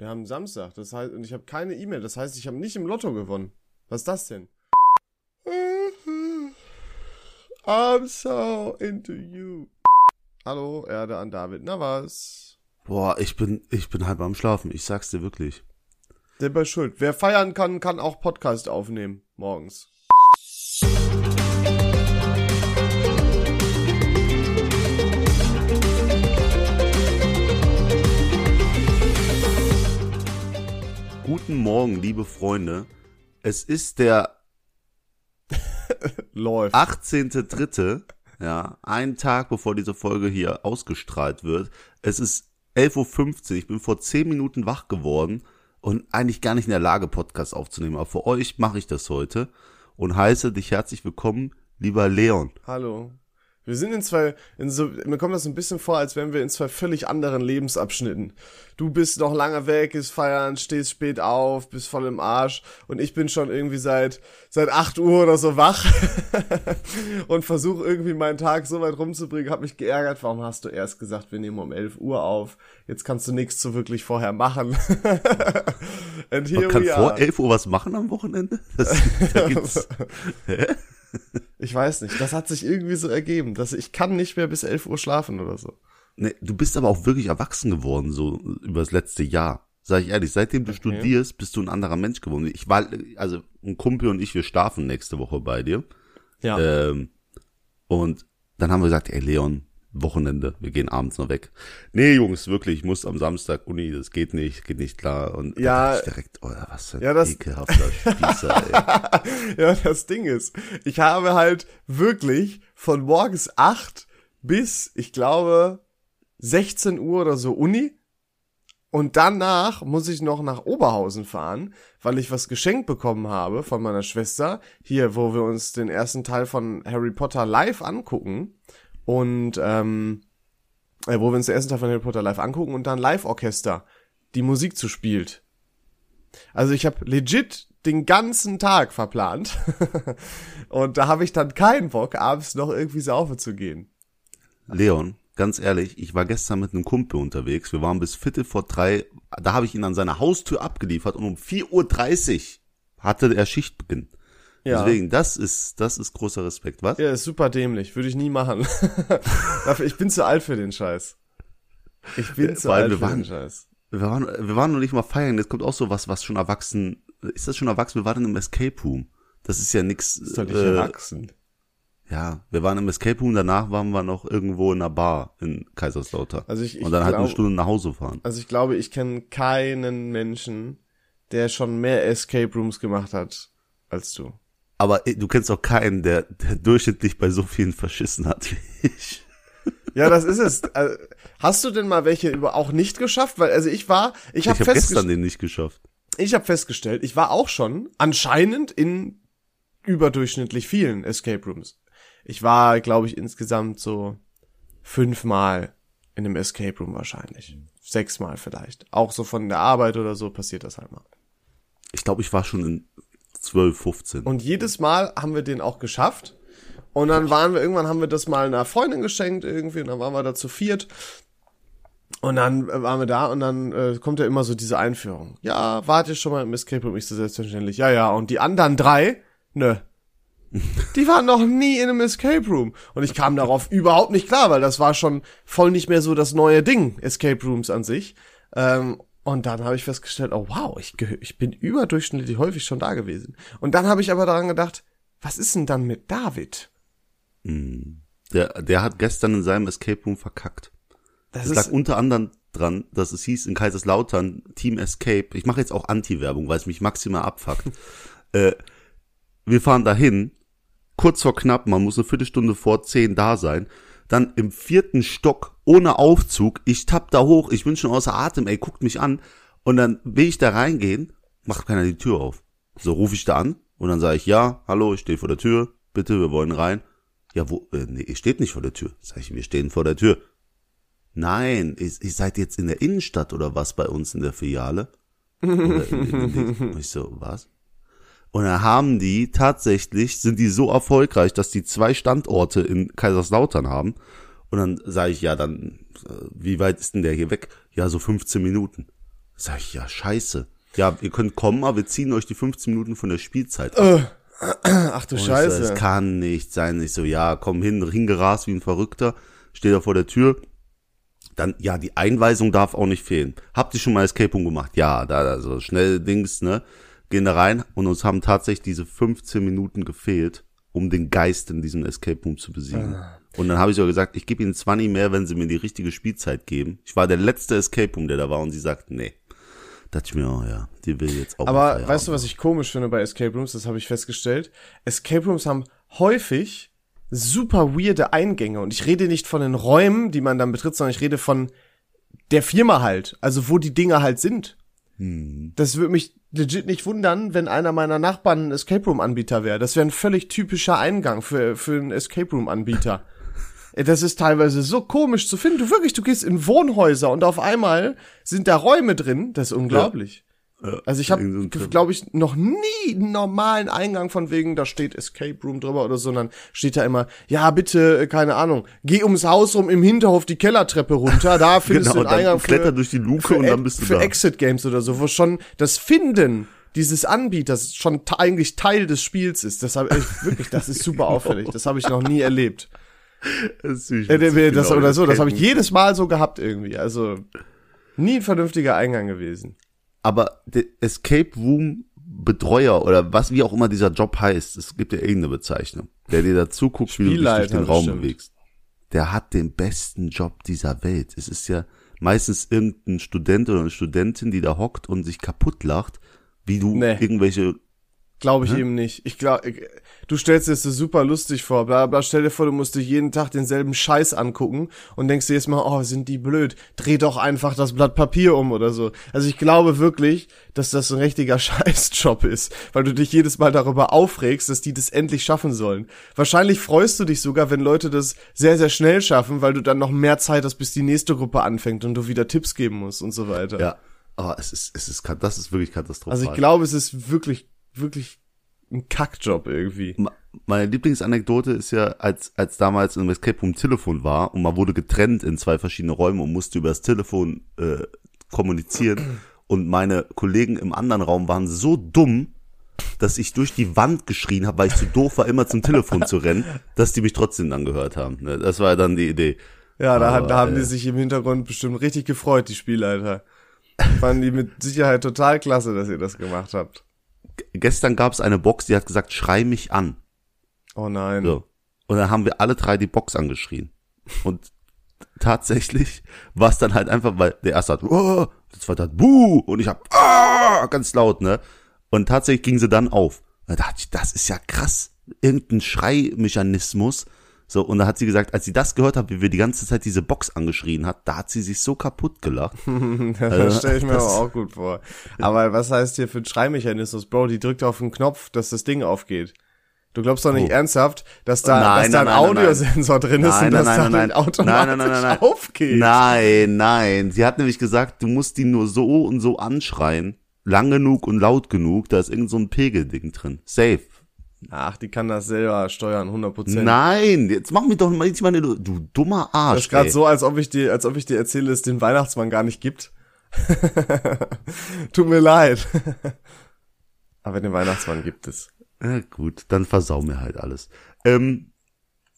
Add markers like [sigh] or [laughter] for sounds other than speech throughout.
Wir haben Samstag, das heißt, und ich habe keine E-Mail, das heißt, ich habe nicht im Lotto gewonnen. Was ist das denn? I'm so into you. Hallo, Erde an David. Na was? Boah, ich bin, ich bin halb am Schlafen. Ich sag's dir wirklich. Selber schuld. Wer feiern kann, kann auch Podcast aufnehmen. Morgens. Guten Morgen, liebe Freunde. Es ist der [laughs] Läuft. 18.3., ja, ein Tag bevor diese Folge hier ausgestrahlt wird. Es ist 11.50 Uhr, ich bin vor 10 Minuten wach geworden und eigentlich gar nicht in der Lage, Podcast aufzunehmen. Aber für euch mache ich das heute und heiße dich herzlich willkommen, lieber Leon. Hallo. Wir sind in zwei, in so, mir kommt das ein bisschen vor, als wären wir in zwei völlig anderen Lebensabschnitten. Du bist noch lange weg, ist feiern, stehst spät auf, bist voll im Arsch und ich bin schon irgendwie seit, seit acht Uhr oder so wach [laughs] und versuche irgendwie meinen Tag so weit rumzubringen, hab mich geärgert, warum hast du erst gesagt, wir nehmen um elf Uhr auf, jetzt kannst du nichts so wirklich vorher machen. [laughs] Man kann vor elf Uhr was machen am Wochenende? Das, da [laughs] gibt's, hä? Ich weiß nicht, das hat sich irgendwie so ergeben, dass ich kann nicht mehr bis 11 Uhr schlafen oder so. Nee, du bist aber auch wirklich erwachsen geworden, so über das letzte Jahr. Sag ich ehrlich, seitdem du okay. studierst, bist du ein anderer Mensch geworden. Ich war, also ein Kumpel und ich, wir schlafen nächste Woche bei dir. Ja. Ähm, und dann haben wir gesagt, ey Leon, Wochenende, wir gehen abends noch weg. Nee, Jungs, wirklich, ich muss am Samstag Uni, das geht nicht, geht nicht klar. Und ja, ich direkt, oh, was für ein ja, das, ekelhafter Spießer, ey. [laughs] ja, das Ding ist, ich habe halt wirklich von morgens acht bis, ich glaube, 16 Uhr oder so Uni. Und danach muss ich noch nach Oberhausen fahren, weil ich was geschenkt bekommen habe von meiner Schwester. Hier, wo wir uns den ersten Teil von Harry Potter live angucken und ähm, äh, wo wir uns den ersten Teil von Harry Potter live angucken und dann Live-Orchester die Musik zu spielt. Also ich habe legit den ganzen Tag verplant [laughs] und da habe ich dann keinen Bock, abends noch irgendwie saufen zu gehen. Leon, ganz ehrlich, ich war gestern mit einem Kumpel unterwegs. Wir waren bis Viertel vor drei. Da habe ich ihn an seiner Haustür abgeliefert und um 4.30 Uhr hatte er Schichtbeginn. Ja. Deswegen, das ist, das ist großer Respekt, was? Ja, ist super dämlich. Würde ich nie machen. [laughs] ich bin zu alt für den Scheiß. Ich bin zu alt für waren, den Scheiß. Wir waren, wir waren noch nicht mal feiern. Jetzt kommt auch so was, was schon erwachsen, ist das schon erwachsen? Wir waren im Escape Room. Das ist ja nix. Ist doch nicht äh, erwachsen. Ja, wir waren im Escape Room, danach waren wir noch irgendwo in einer Bar in Kaiserslautern. Also ich, ich Und dann glaub, halt eine Stunde nach Hause fahren. Also ich glaube, ich kenne keinen Menschen, der schon mehr Escape Rooms gemacht hat als du. Aber du kennst auch keinen, der, der durchschnittlich bei so vielen verschissen hat wie ich. Ja, das ist es. Also, hast du denn mal welche über auch nicht geschafft? Weil also ich war, ich habe hab, hab gestern den nicht geschafft. Ich habe festgestellt, ich war auch schon anscheinend in überdurchschnittlich vielen Escape Rooms. Ich war, glaube ich, insgesamt so fünfmal in einem Escape Room wahrscheinlich. Sechsmal vielleicht. Auch so von der Arbeit oder so passiert das halt mal. Ich glaube, ich war schon in 12, 15. Und jedes Mal haben wir den auch geschafft. Und dann waren wir, irgendwann haben wir das mal einer Freundin geschenkt irgendwie und dann waren wir da zu viert. Und dann waren wir da und dann äh, kommt ja immer so diese Einführung. Ja, warte schon mal im Escape Room? Ich so selbstverständlich. Ja, ja. Und die anderen drei, nö. [laughs] Die waren noch nie in einem Escape Room. Und ich kam darauf [laughs] überhaupt nicht klar, weil das war schon voll nicht mehr so das neue Ding, Escape Rooms an sich. Ähm, und dann habe ich festgestellt, oh wow, ich, ich bin überdurchschnittlich häufig schon da gewesen. Und dann habe ich aber daran gedacht, was ist denn dann mit David? Hm. Der, der hat gestern in seinem Escape Room verkackt. Das, das lag unter anderem dran, dass es hieß in Kaiserslautern Team Escape. Ich mache jetzt auch Anti-Werbung, weil es mich maximal abfuckt. [laughs] äh, wir fahren dahin, kurz vor knapp, man muss eine Viertelstunde vor zehn da sein dann im vierten Stock ohne Aufzug. Ich tapp da hoch, ich bin schon außer Atem, ey, guckt mich an. Und dann will ich da reingehen, macht keiner die Tür auf. So rufe ich da an und dann sage ich, ja, hallo, ich stehe vor der Tür, bitte, wir wollen rein. Ja, wo, äh, nee, ihr steht nicht vor der Tür. Sag ich, wir stehen vor der Tür. Nein, ihr, ihr seid jetzt in der Innenstadt oder was bei uns in der Filiale? Oder in, in, in, [laughs] ich so, was? Und dann haben die tatsächlich, sind die so erfolgreich, dass die zwei Standorte in Kaiserslautern haben. Und dann sage ich, ja, dann, äh, wie weit ist denn der hier weg? Ja, so 15 Minuten. Sag ich, ja, scheiße. Ja, ihr könnt kommen, aber wir ziehen euch die 15 Minuten von der Spielzeit ab. [clears throat] Ach du Und Scheiße. Das kann nicht sein. Ich so, ja, komm hin, hingerast wie ein Verrückter, steht da vor der Tür. Dann, ja, die Einweisung darf auch nicht fehlen. Habt ihr schon mal Escape Room gemacht? Ja, da, also schnell Dings, ne? Gehen da rein und uns haben tatsächlich diese 15 Minuten gefehlt, um den Geist in diesem Escape Room zu besiegen. Und dann habe ich so gesagt, ich gebe ihnen 20 mehr, wenn sie mir die richtige Spielzeit geben. Ich war der letzte Escape Room, der da war und sie sagt, nee. Dachte ich mir, oh ja, die will jetzt auch. Aber weißt du, was ich komisch finde bei Escape Rooms? Das habe ich festgestellt. Escape Rooms haben häufig super weirde Eingänge. Und ich rede nicht von den Räumen, die man dann betritt, sondern ich rede von der Firma halt. Also wo die Dinge halt sind. Hm. Das würde mich legit nicht wundern, wenn einer meiner Nachbarn ein Escape Room Anbieter wäre. Das wäre ein völlig typischer Eingang für, für einen Escape Room Anbieter. [laughs] Das ist teilweise so komisch zu finden. Du wirklich, du gehst in Wohnhäuser und auf einmal sind da Räume drin. Das ist unglaublich. Ja, Also ich habe, glaube ich, noch nie einen normalen Eingang von wegen, da steht Escape Room drüber oder so, sondern steht da immer, ja bitte, äh, keine Ahnung, geh ums Haus rum im Hinterhof die Kellertreppe runter, da [laughs] findest Genau, du den Eingang kletter für, durch die Luke und dann bist du für da. Exit Games oder so, wo schon das Finden dieses Anbieters schon eigentlich Teil des Spiels ist. Das habe ich [laughs] wirklich, das ist super auffällig. Das habe ich noch nie erlebt. Das ist Äh, das genau, oder so, das habe ich jedes Mal so gehabt irgendwie. Also nie ein vernünftiger Eingang gewesen. Aber der Escape Room Betreuer oder was wie auch immer dieser Job heißt, es gibt ja irgendeine Bezeichnung, der dir dazu guckt, wie du dich durch den Raum bestimmt. bewegst. Der hat den besten Job dieser Welt. Es ist ja meistens irgendein Student oder eine Studentin, die da hockt und sich kaputt lacht, wie du Nee. irgendwelche Glaube ich eben nicht. Ich glaube, du stellst dir das so super lustig vor. Bla, bla, stell dir vor, du musst dir jeden Tag denselben Scheiß angucken und denkst dir jetzt mal, oh, sind die blöd. Dreh doch einfach das Blatt Papier um oder so. Also ich glaube wirklich, dass das ein richtiger [laughs] Scheißjob ist, weil du dich jedes Mal darüber aufregst, dass die das endlich schaffen sollen. Wahrscheinlich freust du dich sogar, wenn Leute das sehr, sehr schnell schaffen, weil du dann noch mehr Zeit hast, bis die nächste Gruppe anfängt und du wieder Tipps geben musst und so weiter. ja, aber es ist es ist das ist wirklich katastrophal. Also ich glaube, es ist wirklich, wirklich ein Kackjob irgendwie. Meine Lieblingsanekdote ist ja, als, als damals im Escape Room Telefon war und man wurde getrennt in zwei verschiedene Räume und musste über das Telefon äh, kommunizieren [clears throat] und meine Kollegen im anderen Raum waren so dumm, dass ich durch die Wand geschrien habe, weil ich zu doof war, immer zum Telefon zu rennen, [laughs] dass die mich trotzdem dann gehört haben. Ne, Das war ja dann die Idee. Ja, da, Aber, da haben die äh, sich im Hintergrund bestimmt richtig gefreut, die Spielleiter. Fanden die mit Sicherheit total klasse, dass ihr das gemacht habt. Gestern gab es eine Box, die hat gesagt, schrei mich an. Oh nein. So. Und dann haben wir alle drei die Box angeschrien. Und tatsächlich war es dann halt einfach, weil der erste hat, oh, der zweite hat, buh, und ich hab, ah, ganz laut, ne? Und tatsächlich ging sie dann auf. Da dachte ich, das ist ja krass. Irgendein Schreimechanismus. So, und da hat sie gesagt, als sie das gehört hat, wie wir die ganze Zeit diese Box angeschrien hat, da hat sie sich so kaputt gelacht. [laughs] das stelle ich mir das- aber auch gut vor. Aber was heißt hier für ein Schreimechanismus? Bro, die drückt auf den Knopf, dass das Ding aufgeht. Du glaubst doch nicht Oh. ernsthaft, dass da, Nein, dass da ein nein, nein, nein, Audiosensor drin ist und dass da nein, automatisch aufgeht? Nein, nein. Sie hat nämlich gesagt, du musst die nur so und so anschreien. Lang genug und laut genug, da ist irgend so ein Pegelding drin. Safe. Ach, die kann das selber steuern, 100 Prozent. Nein, jetzt mach mich doch mal nicht mal eine, du dummer Arsch. Das ist gerade so, als ob ich dir, als ob ich dir erzähle, dass es den Weihnachtsmann gar nicht gibt. [laughs] Tut mir leid. [laughs] Aber den Weihnachtsmann gibt es. Ja, gut, dann versau mir halt alles. Ähm,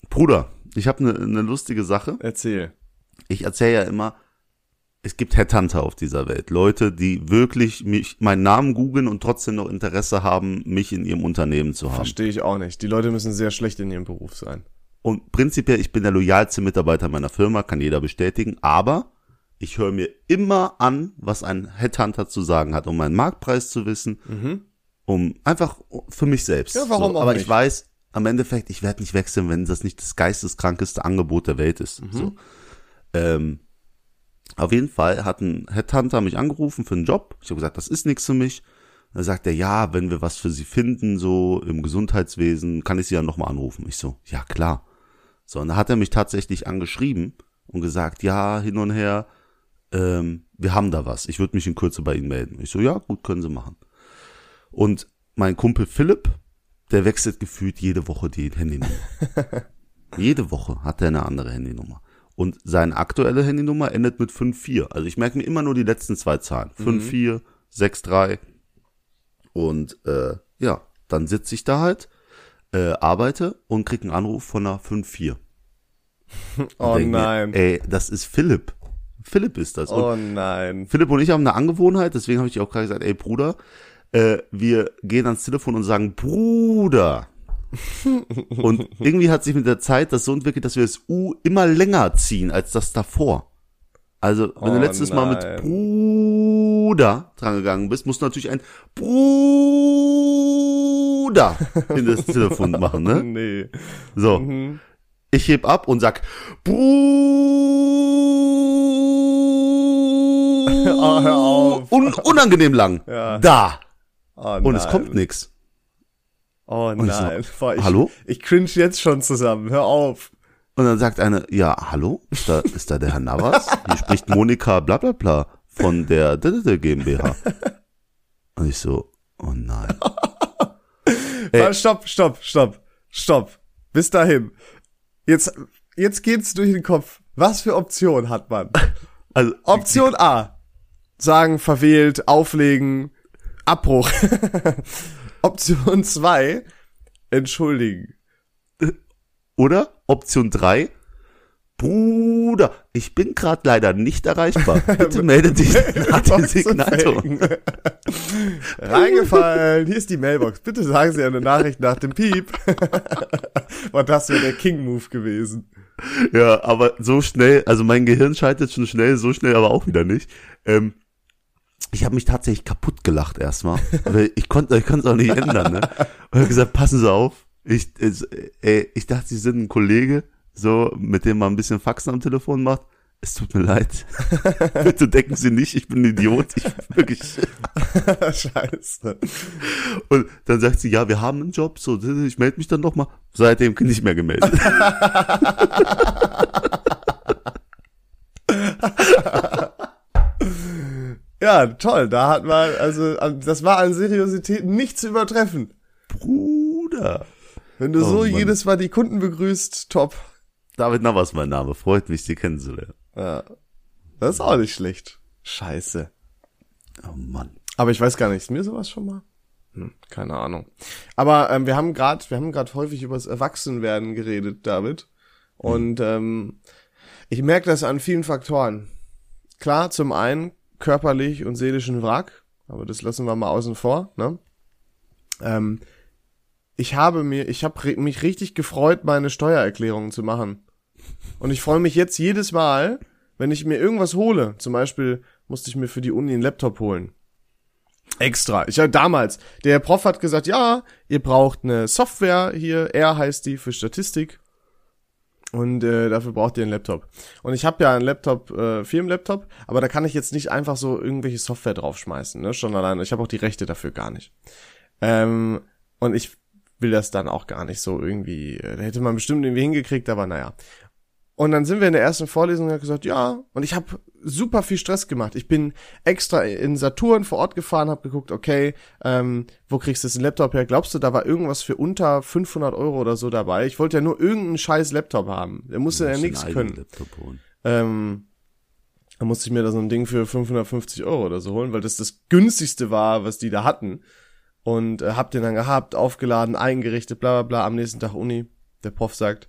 Bruder, ich habe eine ne lustige Sache. Erzähl. Ich erzähle ja immer, es gibt Headhunter auf dieser Welt. Leute, die wirklich mich, meinen Namen googeln und trotzdem noch Interesse haben, mich in ihrem Unternehmen zu haben. Verstehe ich auch nicht. Die Leute müssen sehr schlecht in ihrem Beruf sein. Und prinzipiell, ich bin der loyalste Mitarbeiter meiner Firma, kann jeder bestätigen, aber ich höre mir immer an, was ein Headhunter zu sagen hat, um meinen Marktpreis zu wissen, um einfach für mich selbst. Ja, warum so, auch Aber nicht? ich weiß, am Endeffekt, ich werde nicht wechseln, wenn das nicht das geisteskrankeste Angebot der Welt ist. Mhm. So. Ähm, auf jeden Fall hat ein Headhunter mich angerufen für einen Job. Ich habe gesagt, das ist nichts für mich. Dann sagt er, ja, wenn wir was für Sie finden, so im Gesundheitswesen, kann ich Sie ja nochmal anrufen. Ich so, ja klar. So, und da hat er mich tatsächlich angeschrieben und gesagt, ja, hin und her, ähm, wir haben da was. Ich würde mich in Kürze bei Ihnen melden. Ich so, ja, gut, können Sie machen. Und mein Kumpel Philipp, der wechselt gefühlt jede Woche die Handynummer. [laughs] jede Woche hat er eine andere Handynummer. Und seine aktuelle Handynummer endet mit 54. Also ich merke mir immer nur die letzten zwei Zahlen. 54, 63. Und äh, ja, dann sitze ich da halt, äh, arbeite und krieg einen Anruf von einer 54. [laughs] oh nein. Mir, ey, das ist Philipp. Philipp ist das. Und oh nein. Philipp und ich haben eine Angewohnheit, deswegen habe ich auch gerade gesagt, ey Bruder, äh, wir gehen ans Telefon und sagen, Bruder. [laughs] und irgendwie hat sich mit der Zeit das so entwickelt, dass wir das U immer länger ziehen als das davor. Also, wenn oh, du letztes nein. Mal mit Bruder drangegangen bist, musst du natürlich ein Bruder in das Telefon machen, ne? [laughs] Nee. So. Mhm. Ich heb ab und sag Bruder. [laughs] oh, hör auf. Un unangenehm lang. Ja. Da. Oh, und es kommt nix. Oh Und ich so, nein. Boah, ich, Hallo? Ich cringe jetzt schon zusammen. Hör auf. Und dann sagt eine, ja, hallo? Ist da, ist da der Herr Navas? Hier spricht Monika bla bla bla von der GmbH. Und ich so, oh nein. [laughs] Ey. Stopp, stopp, stopp, stopp. Bis dahin. Jetzt, jetzt geht's durch den Kopf. Was für Option hat man? [laughs] Also, Option A. Sagen, verwählt, auflegen, Abbruch. [laughs] Option 2. Entschuldigen. Oder Option 3. Bruder, ich bin gerade leider nicht erreichbar. [laughs] Bitte melde dich nach dem Signator. Reingefallen, hier ist die Mailbox. Bitte sagen Sie eine Nachricht nach dem Piep. [laughs] Und das wäre der King-Move gewesen. Ja, aber so schnell, also mein Gehirn schaltet schon schnell, so schnell aber auch wieder nicht. Ähm, ich habe mich tatsächlich kaputt gelacht erstmal. ich konnte ich es auch nicht ändern, ne? Und habe gesagt, passen Sie auf. Ich, ey, ich dachte, Sie sind ein Kollege, so, mit dem man ein bisschen Faxen am Telefon macht. Es tut mir leid. [laughs] Bitte denken Sie nicht, ich bin ein Idiot. Ich bin wirklich. [laughs] Scheiße. Und dann sagt sie, ja, wir haben einen Job, so, ich melde mich dann noch mal. Seitdem nicht mehr gemeldet. [laughs] ja, toll. Da hat man, also, das war an Seriosität nicht zu übertreffen. Bruder. Wenn du oh, so Mann. jedes Mal die Kunden begrüßt, top. David Navas mein Name. Freut mich, Sie kennenzulernen. Ja. Das ist auch nicht schlecht. Scheiße. Oh Mann. Aber ich weiß gar nicht, ist mir sowas schon mal? Hm, keine Ahnung. Aber ähm, wir haben gerade, wir haben gerade häufig über das Erwachsenwerden geredet, David. Und hm. ähm, ich merke das an vielen Faktoren. Klar, zum einen körperlich und seelischen Wrack, aber das lassen wir mal außen vor. Ne? Ähm, ich habe mir, ich habe mich richtig gefreut, meine Steuererklärungen zu machen. Und ich freue mich jetzt jedes Mal, wenn ich mir irgendwas hole. Zum Beispiel musste ich mir für die Uni einen Laptop holen. Extra. Ich habe damals, der Prof hat gesagt, ja, ihr braucht eine Software hier, R heißt die für Statistik. Und äh, dafür braucht ihr einen Laptop. Und ich habe ja einen Laptop, äh, Firmenlaptop, aber da kann ich jetzt nicht einfach so irgendwelche Software draufschmeißen, ne? Schon alleine. Ich habe auch die Rechte dafür gar nicht. Ähm, und ich will das dann auch gar nicht so irgendwie. Äh, da hätte man bestimmt irgendwie hingekriegt, aber naja. Und dann sind wir in der ersten Vorlesung und hat gesagt, ja, und ich habe super viel Stress gemacht. Ich bin extra in Saturn vor Ort gefahren, habe geguckt, okay, ähm, wo kriegst du das Laptop her? Glaubst du, da war irgendwas für unter 500 Euro oder so dabei? Ich wollte ja nur irgendeinen scheiß Laptop haben. Der musste ja nichts können. Ähm, da musste ich mir da so ein Ding für 550 Euro oder so holen, weil das das günstigste war, was die da hatten und äh, hab den dann gehabt, aufgeladen, eingerichtet, bla bla bla, am nächsten Tag Uni. Der Prof sagt,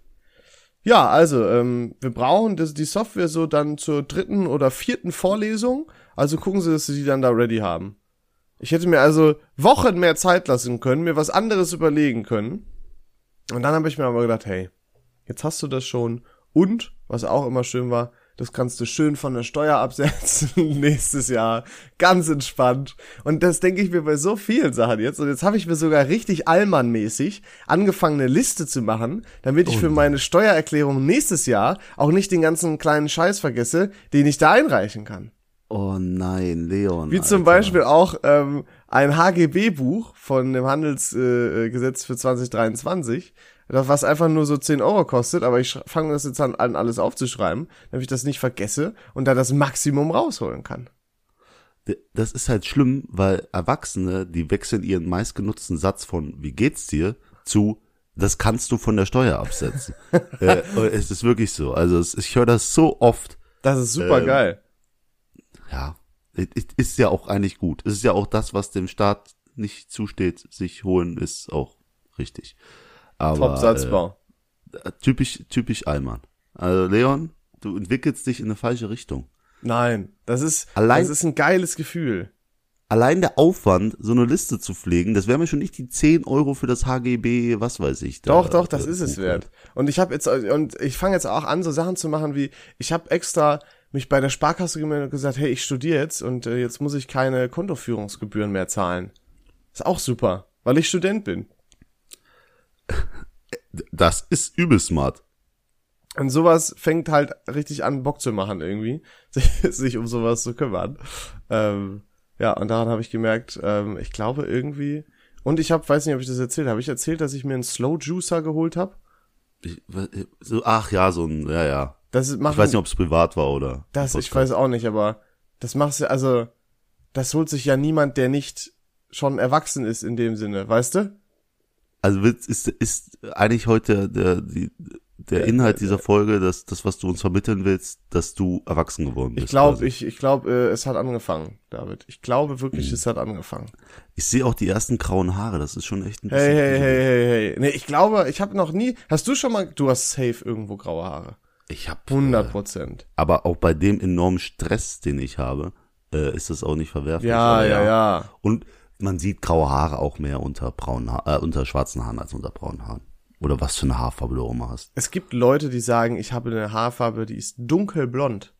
ja, also, ähm, wir brauchen das, die Software so dann zur dritten oder vierten Vorlesung, also gucken Sie, dass Sie die dann da ready haben. Ich hätte mir also Wochen mehr Zeit lassen können, mir was anderes überlegen können. Und dann habe ich mir aber gedacht, hey, jetzt hast du das schon. Und, was auch immer schön war, das kannst du schön von der Steuer absetzen [laughs] nächstes Jahr. Ganz entspannt. Und das denke ich mir bei so vielen Sachen jetzt. Und jetzt habe ich mir sogar richtig Allmann-mäßig angefangen, eine Liste zu machen, damit ich oh für meine Steuererklärung nächstes Jahr auch nicht den ganzen kleinen Scheiß vergesse, den ich da einreichen kann. Oh nein, Leon. Wie Alter. zum Beispiel auch ähm, ein HGB-Buch von dem Handelsgesetz äh, für 2023 was einfach nur so 10 Euro kostet, aber ich fange das jetzt an, an alles aufzuschreiben, damit ich das nicht vergesse und da das Maximum rausholen kann. Das ist halt schlimm, weil Erwachsene, die wechseln ihren meistgenutzten Satz von wie geht's dir zu das kannst du von der Steuer absetzen. [laughs] äh, es ist wirklich so. Also es, ich höre das so oft. Das ist super ähm, geil. Ja, ist ja auch eigentlich gut. Es ist ja auch das, was dem Staat nicht zusteht, sich holen, ist auch richtig. Aber, Top Satzbau. Äh, typisch, typisch Allmann. Also Leon, du entwickelst dich in eine falsche Richtung. Nein, das ist, Allein, das ist ein geiles Gefühl allein der Aufwand, so eine Liste zu pflegen, das wäre mir schon nicht die 10 Euro für das HGB, was weiß ich. Da, doch, doch, das ist es wert. Und ich habe jetzt, und ich fange jetzt auch an, so Sachen zu machen wie, ich habe extra mich bei der Sparkasse gemeldet und gesagt, hey, ich studiere jetzt und äh, jetzt muss ich keine Kontoführungsgebühren mehr zahlen. Ist auch super, weil ich Student bin. [laughs] Das ist übel smart. Und sowas fängt halt richtig an, Bock zu machen irgendwie, [laughs] sich, sich um sowas zu kümmern. Ähm, ja, und daran habe ich gemerkt, ähm, ich glaube irgendwie. Und ich habe, weiß nicht, ob ich das erzählt habe. Ich erzählt, dass ich mir einen Slow Juicer geholt habe. So, ach ja, so ein, ja, ja. Das machen, ich weiß nicht, ob es privat war oder. Das, ich weiß auch nicht, aber das machst du, also, das holt sich ja niemand, der nicht schon erwachsen ist in dem Sinne, weißt du? Also ist, ist eigentlich heute der, die, der Inhalt dieser Folge, dass das, was du uns vermitteln willst, dass du erwachsen geworden bist. Ich glaube, ich, ich glaube, äh, es hat angefangen, David. Ich glaube wirklich, mhm. es hat angefangen. Ich sehe auch die ersten grauen Haare. Das ist schon echt ein bisschen. Hey, hey, hey, hey, hey. Nee, ich glaube, ich habe noch nie. Hast du schon mal? Du hast safe irgendwo graue Haare. Ich habe 100 Prozent. Äh, aber auch bei dem enormen Stress, den ich habe, äh, ist das auch nicht verwerflich. Ja, ja, ja. Und man sieht graue Haare auch mehr unter braunen, äh, unter schwarzen Haaren als unter braunen Haaren. Oder was für eine Haarfarbe du auch immer hast. Es gibt Leute, die sagen, ich habe eine Haarfarbe, die ist dunkelblond.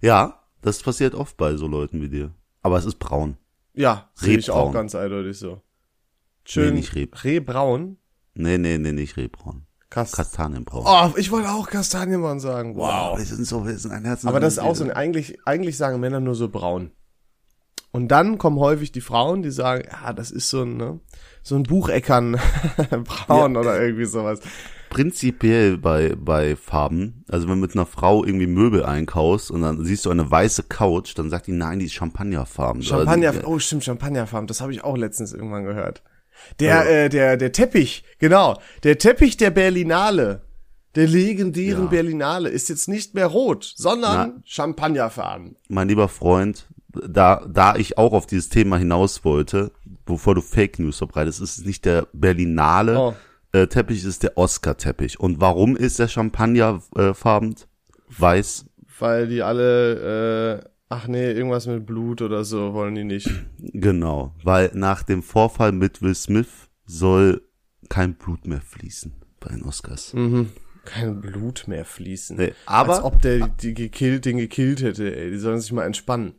Ja, das passiert oft bei so Leuten wie dir. Aber es ist braun. Ja, sehe ich auch ganz eindeutig so. Schön. Nee, nicht Reb. Rehbraun? Nee, nee, nee, nicht Rehbraun. Kast Kastanienbraun. Oh, ich wollte auch Kastanienbraun sagen. Wow. wow. Wir sind so, wir sind ein Herz. Aber das ist auch so, eigentlich, eigentlich sagen Männer nur so braun. Und dann kommen häufig die Frauen, die sagen, ja, das ist so ein, ne, so ein Bucheckern [laughs] braun ja. oder irgendwie sowas. Prinzipiell bei, bei Farben, also wenn du mit einer Frau irgendwie Möbel einkaufst und dann siehst du eine weiße Couch, dann sagt die, nein, die ist Champagnerfarben. Champagner, oh stimmt, Champagnerfarben, das habe ich auch letztens irgendwann gehört. Der, ja. äh, der, der Teppich, genau, der Teppich der Berlinale, der legendären ja. Berlinale ist jetzt nicht mehr rot, sondern Na, Champagnerfarben. Mein lieber Freund, da, da ich auch auf dieses Thema hinaus wollte, bevor du Fake News verbreitest, ist es nicht der Berlinale oh. äh, Teppich, es ist der Oscar-Teppich. Und warum ist der Champagnerfarben äh, weiß? Weil die alle, äh, ach nee, irgendwas mit Blut oder so wollen die nicht. Genau, weil nach dem Vorfall mit Will Smith soll kein Blut mehr fließen bei den Oscars. Mhm. Kein Blut mehr fließen. Nee, aber Als ob der die gekillt, den gekillt hätte, ey. Die sollen sich mal entspannen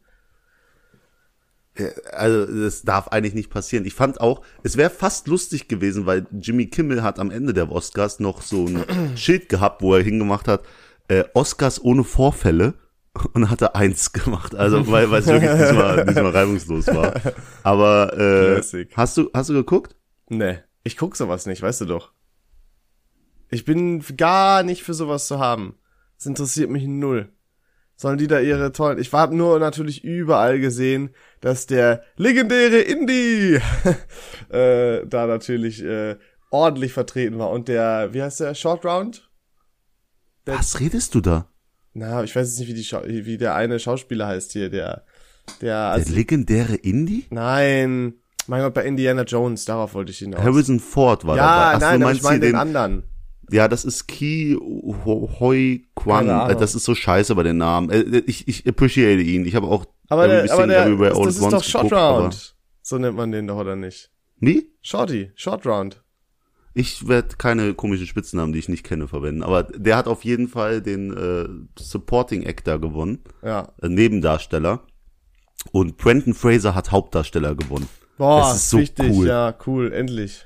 also das darf eigentlich nicht passieren. Ich fand auch, es wäre fast lustig gewesen, weil Jimmy Kimmel hat am Ende der Oscars noch so ein [clears throat] Schild gehabt, wo er hingemacht hat, äh, Oscars ohne Vorfälle [laughs] und hat er eins gemacht. Also weil weil es wirklich diesmal, diesmal reibungslos war. Aber äh, hast du hast du geguckt? Nee, ich guck sowas nicht, weißt du doch. Ich bin gar nicht für sowas zu haben. Das interessiert mich null sollen die da ihre tollen. Ich habe nur natürlich überall gesehen, dass der legendäre Indie [laughs] äh, da natürlich äh, ordentlich vertreten war. Und der, wie heißt der, Short Round? Der, Was redest du da? Na, ich weiß jetzt nicht, wie, die Schau wie der eine Schauspieler heißt hier, der. Der, der legendäre Indie? Nein. Mein Gott, bei Indiana Jones, darauf wollte ich hinaus. Harrison Ford war ja, dabei. Ach, nein, aber ich meine den, den anderen. Ja, das ist Ki Hoi Kwan. Das ist so scheiße bei den Namen. Äh, äh, ich, ich appreciate ihn. Ich habe auch aber der, aber der, das, das ist doch Short Round. So nennt man den doch, oder nicht? Wie? Shorty, Short Round. Ich werde keine komischen Spitznamen, die ich nicht kenne, verwenden. Aber der hat auf jeden Fall den äh, Supporting Actor gewonnen. Ja. Äh, Nebendarsteller. Und Brendan Fraser hat Hauptdarsteller gewonnen. Boah, das ist so richtig, cool. ja, cool, endlich.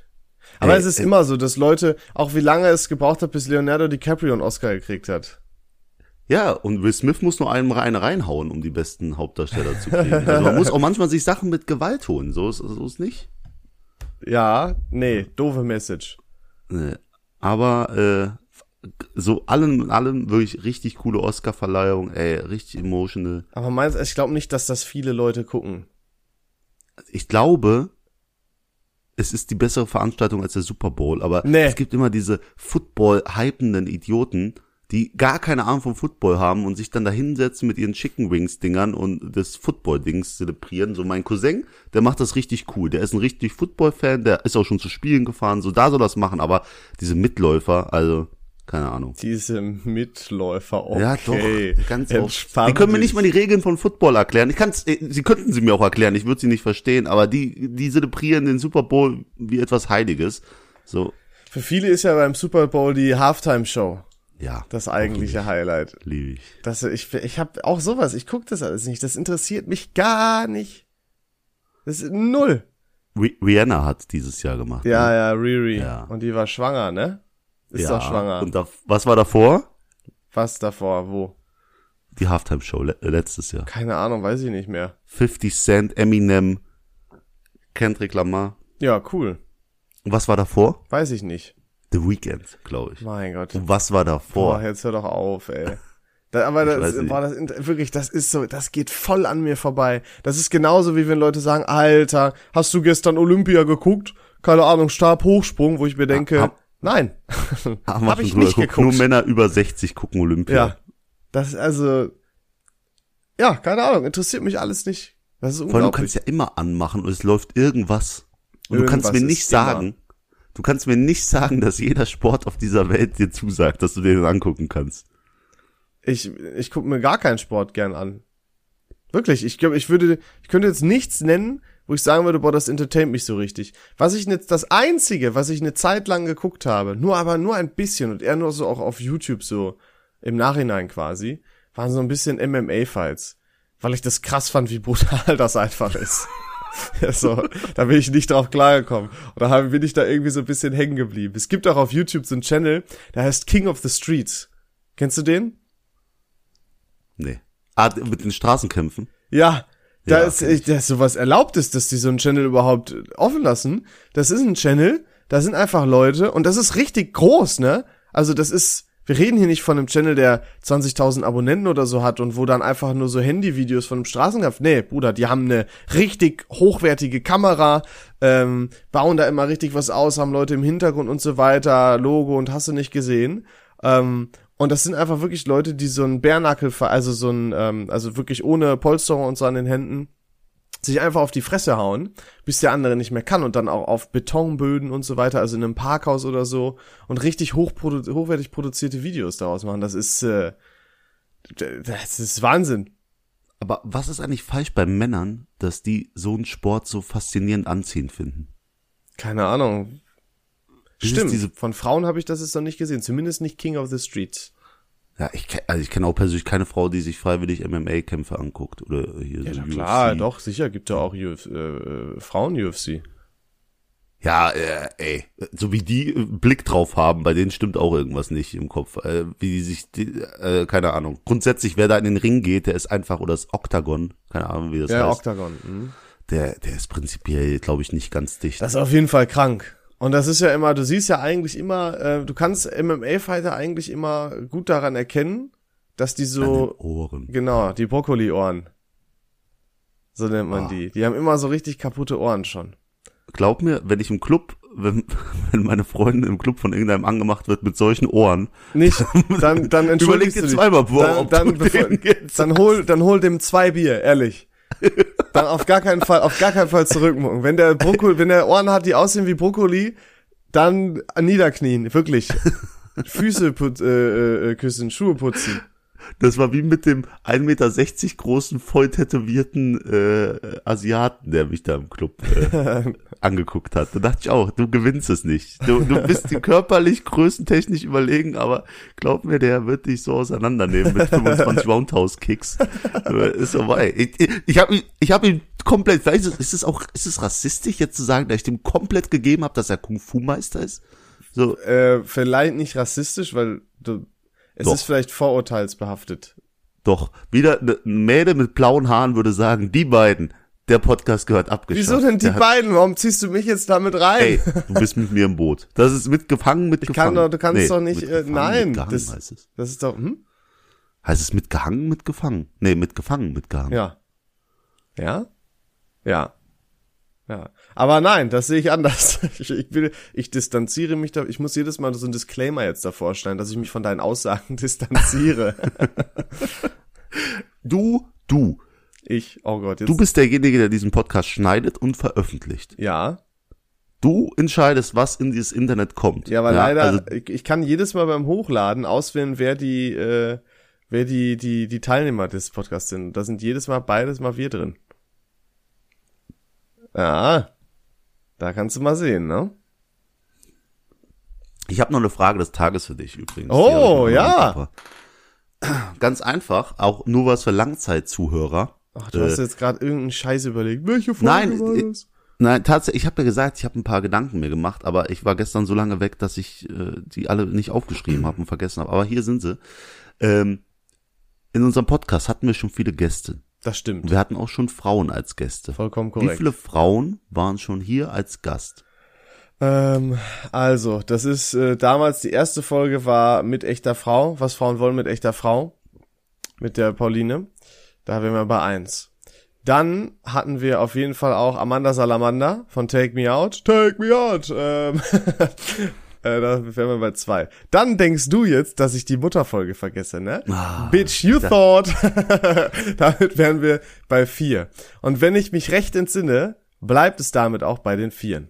Aber ey, es ist ey. immer so, dass Leute, auch wie lange es gebraucht hat, bis Leonardo DiCaprio einen Oscar gekriegt hat. Ja, und Will Smith muss nur einem eine reinhauen, um die besten Hauptdarsteller zu kriegen. Also man muss auch manchmal sich Sachen mit Gewalt holen, so ist, so ist nicht. Ja, nee, doofe Message. Nee. Aber äh, so allem allem wirklich richtig coole Oscar-Verleihung, ey, richtig emotional. Aber meinst ich glaube nicht, dass das viele Leute gucken. Ich glaube, es ist die bessere Veranstaltung als der Super Bowl, aber Nee. es gibt immer diese Football-hypenden Idioten, die gar keine Ahnung vom Football haben und sich dann da hinsetzen mit ihren Chicken Wings Dingern und das Football-Dings zelebrieren. So mein Cousin, der macht das richtig cool. Der ist ein richtig Football-Fan, der ist auch schon zu Spielen gefahren, so da soll das machen, aber diese Mitläufer, also, keine Ahnung. Diese Mitläufer, okay. Ja, doch, ganz oft. Entspann Die können mir nicht mal die Regeln von Football erklären. Ich kann's, äh, sie könnten sie mir auch erklären, ich würde sie nicht verstehen, aber die, die zelebrieren den Super Bowl wie etwas Heiliges. So, Für viele ist ja beim Super Bowl die Halftime-Show ja. das eigentliche Highlight. Liebe ich. Das, ich ich habe auch sowas, ich gucke das alles nicht. Das interessiert mich gar nicht. Das ist null. Ri- Rihanna hat dieses Jahr gemacht. Ja, ne? ja, Riri. Ja. Und die war schwanger, ne? Ist doch schwanger. Und da, was war davor? Was davor? Wo? Die Halftime-Show le letztes Jahr. Keine Ahnung, weiß ich nicht mehr. 50 Cent, Eminem, Kendrick Lamar. Ja, cool. Und was war davor? Weiß ich nicht. The Weeknd, glaube ich. Mein Gott. Und was war davor? Boah, jetzt hör doch auf, ey. Da, aber das, boah, das, wirklich, das ist so, das geht voll an mir vorbei. Das ist genauso wie wenn Leute sagen, Alter, hast du gestern Olympia geguckt? Keine Ahnung, Stabhochsprung, wo ich mir denke, hab- nein, [laughs] Haben wir hab schon ich nicht geguckt. Nur. Männer über 60 gucken Olympia. Ja, das ist also, ja, keine Ahnung, interessiert mich alles nicht. Das ist Vor allem, du unglaublich. kannst ja immer anmachen und es läuft irgendwas. Und du kannst Irgendwas mir nicht ist immer. sagen, du kannst mir nicht sagen, dass jeder Sport auf dieser Welt dir zusagt, dass du dir den angucken kannst. Ich, ich gucke mir gar keinen Sport gern an. Wirklich, ich glaube, ich würde, ich könnte jetzt nichts nennen, wo ich sagen würde, boah, das entertaint mich so richtig. Was ich jetzt, das einzige, was ich eine Zeit lang geguckt habe, nur aber nur ein bisschen und eher nur so auch auf YouTube so im Nachhinein quasi, waren so ein bisschen MMA-Fights. Weil ich das krass fand, wie brutal [laughs] das einfach ist. [laughs] So, da bin ich nicht drauf klargekommen. Oder bin ich da irgendwie so ein bisschen hängen geblieben. Es gibt auch auf YouTube so einen Channel, der heißt King of the Streets. Kennst du den? Nee. Ah, mit den Straßenkämpfen. Ja, da Ja, ist, ich. dass sowas erlaubt ist, dass die so einen Channel überhaupt offen lassen. Das ist ein Channel, da sind einfach Leute und das ist richtig groß, ne? Also das ist, wir reden hier nicht von einem Channel, der 20.000 Abonnenten oder so hat und wo dann einfach nur so Handyvideos von einem Straßenkampf. Nee, Bruder, die haben eine richtig hochwertige Kamera, ähm, bauen da immer richtig was aus, haben Leute im Hintergrund und so weiter, Logo und hast du nicht gesehen. Ähm, und das sind einfach wirklich Leute, die so ein Bärnackel, also so ein, ähm, also wirklich ohne Polsterung und so an den Händen, sich einfach auf die Fresse hauen, bis der andere nicht mehr kann und dann auch auf Betonböden und so weiter, also in einem Parkhaus oder so und richtig hochprodu hochwertig produzierte Videos daraus machen. Das ist, äh, das ist Wahnsinn. Aber was ist eigentlich falsch bei Männern, dass die so einen Sport so faszinierend anziehend finden? Keine Ahnung. Es Stimmt. Von Frauen habe ich das jetzt noch nicht gesehen. Zumindest nicht King of the Streets. Ja, ich kenn, also ich kenne auch persönlich keine Frau, die sich freiwillig MMA-Kämpfe anguckt oder hier Ja, so UFC. klar, doch, sicher gibt da auch Uf äh, Frauen-UFC. Ja, äh, ey, so wie die äh, Blick drauf haben, bei denen stimmt auch irgendwas nicht im Kopf. Äh, wie die sich, die, äh, keine Ahnung. Grundsätzlich, wer da in den Ring geht, der ist einfach, oder das Oktagon, keine Ahnung, wie das Ja, heißt, Octagon. Mhm. der, der ist prinzipiell, glaube ich, nicht ganz dicht. Das ist auf jeden Fall krank. Und das ist ja immer, du siehst ja eigentlich immer, äh, du kannst MMA-Fighter eigentlich immer gut daran erkennen, dass die so, Ohren. genau, die Brokkoli-Ohren. So nennt man Ah. die. Die haben immer so richtig kaputte Ohren schon. Glaub mir, wenn ich im Club, wenn, [laughs] wenn meine Freundin im Club von irgendeinem angemacht wird mit solchen Ohren, Nicht, [laughs] dann, dann Überleg entschuldigst dir du dich. zweimal, boah, dann, ob dann, du bevor, dann hol, dann hol dem zwei Bier, ehrlich. Dann auf gar keinen Fall, auf gar keinen Fall zurückmucken. Wenn der Brokkoli, wenn der Ohren hat, die aussehen wie Brokkoli, dann niederknien, wirklich. Füße put, äh, äh, küssen, Schuhe putzen. Das war wie mit dem 1,60 Meter großen, voll tätowierten äh, Asiaten, der mich da im Club äh, [laughs] angeguckt hat. Da dachte ich auch, du gewinnst es nicht. Du, du bist körperlich, größentechnisch überlegen, aber glaub mir, der wird dich so auseinandernehmen mit 25 Roundhouse-Kicks. Äh, ist vorbei. Ich, ich, ich habe ich hab ihm komplett, vielleicht ist es auch, ist es rassistisch jetzt zu sagen, dass ich dem komplett gegeben habe, dass er Kung-Fu-Meister ist? So, Äh, vielleicht nicht rassistisch, weil du, es Doch. ist vielleicht vorurteilsbehaftet. Doch, wieder ne- ein Mädel mit blauen Haaren würde sagen, die beiden, der Podcast gehört abgeschafft. Wieso denn die Der beiden? Warum ziehst du mich jetzt damit rein? Ey, du bist mit mir im Boot. Das ist mitgefangen, mitgefangen. kann doch- du kannst doch nicht, äh, nein, Mitgehangen das- heißt es. Das ist doch, hm? Heißt es mitgehangen, mitgefangen? Nee, mitgefangen, mitgehangen. Ja. Ja? Ja. Ja. Aber nein, das sehe ich anders. [laughs] Ich, ich, will, ich distanziere mich da, ich muss jedes Mal so ein Disclaimer jetzt davor stellen, dass ich mich von deinen Aussagen [laughs] distanziere. [laughs] du, du. Ich, oh Gott, jetzt. Du bist derjenige, der diesen Podcast schneidet und veröffentlicht. Ja. Du entscheidest, was in dieses Internet kommt. Ja, aber ja, leider, also, ich, ich kann jedes Mal beim Hochladen auswählen, wer die, äh, wer die, die, die Teilnehmer des Podcasts sind. Da sind jedes Mal beides mal wir drin. Ja, da kannst du mal sehen, ne? Ich habe noch eine Frage des Tages für dich übrigens. Oh, ja. Ganz einfach, auch nur was für Langzeitzuhörer. Ach, du äh, hast jetzt gerade irgendeinen Scheiß überlegt. Welche Folge nein, war das? Nein, tatsächlich, ich habe ja gesagt, ich habe ein paar Gedanken mir gemacht, aber ich war gestern so lange weg, dass ich äh, die alle nicht aufgeschrieben habe und vergessen habe. Aber hier sind sie. Ähm, in unserem Podcast hatten wir schon viele Gäste. Das stimmt. Wir hatten auch schon Frauen als Gäste. Vollkommen korrekt. Wie viele Frauen waren schon hier als Gast? Ähm, also, das ist äh, damals die erste Folge war mit echter Frau. Was Frauen wollen mit echter Frau? Mit der Pauline. Da wären wir bei eins. Dann hatten wir auf jeden Fall auch Amanda Salamander von Take Me Out. Take Me Out. Ähm, [laughs] Äh, da wären wir bei zwei. Dann denkst du jetzt, dass ich die Mutterfolge vergesse, ne? Ah, Bitch, you thought. [laughs] damit wären wir bei vier. Und wenn ich mich recht entsinne, bleibt es damit auch bei den Vieren.